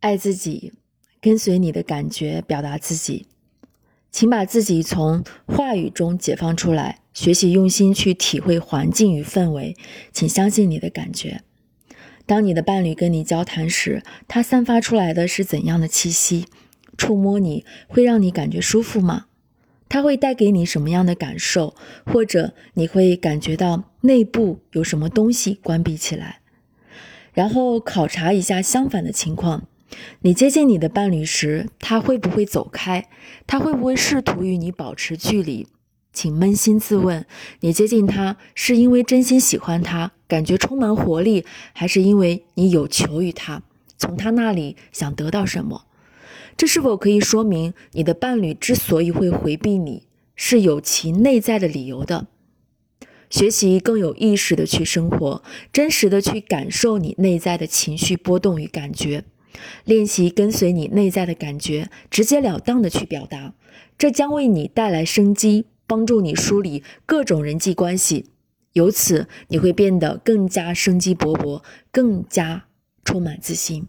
爱自己，跟随你的感觉表达自己。请把自己从话语中解放出来，学习用心去体会环境与氛围。请相信你的感觉。当你的伴侣跟你交谈时，他散发出来的是怎样的气息？触摸你会让你感觉舒服吗？他会带给你什么样的感受？或者你会感觉到内部有什么东西关闭起来？然后考察一下相反的情况。你接近你的伴侣时，他会不会走开？他会不会试图与你保持距离？请扪心自问：你接近他是因为真心喜欢他，感觉充满活力，还是因为你有求于他，从他那里想得到什么？这是否可以说明你的伴侣之所以会回避你，是有其内在的理由的？学习更有意识的去生活，真实的去感受你内在的情绪波动与感觉。练习跟随你内在的感觉，直截了当的去表达，这将为你带来生机，帮助你梳理各种人际关系。由此，你会变得更加生机勃勃，更加充满自信。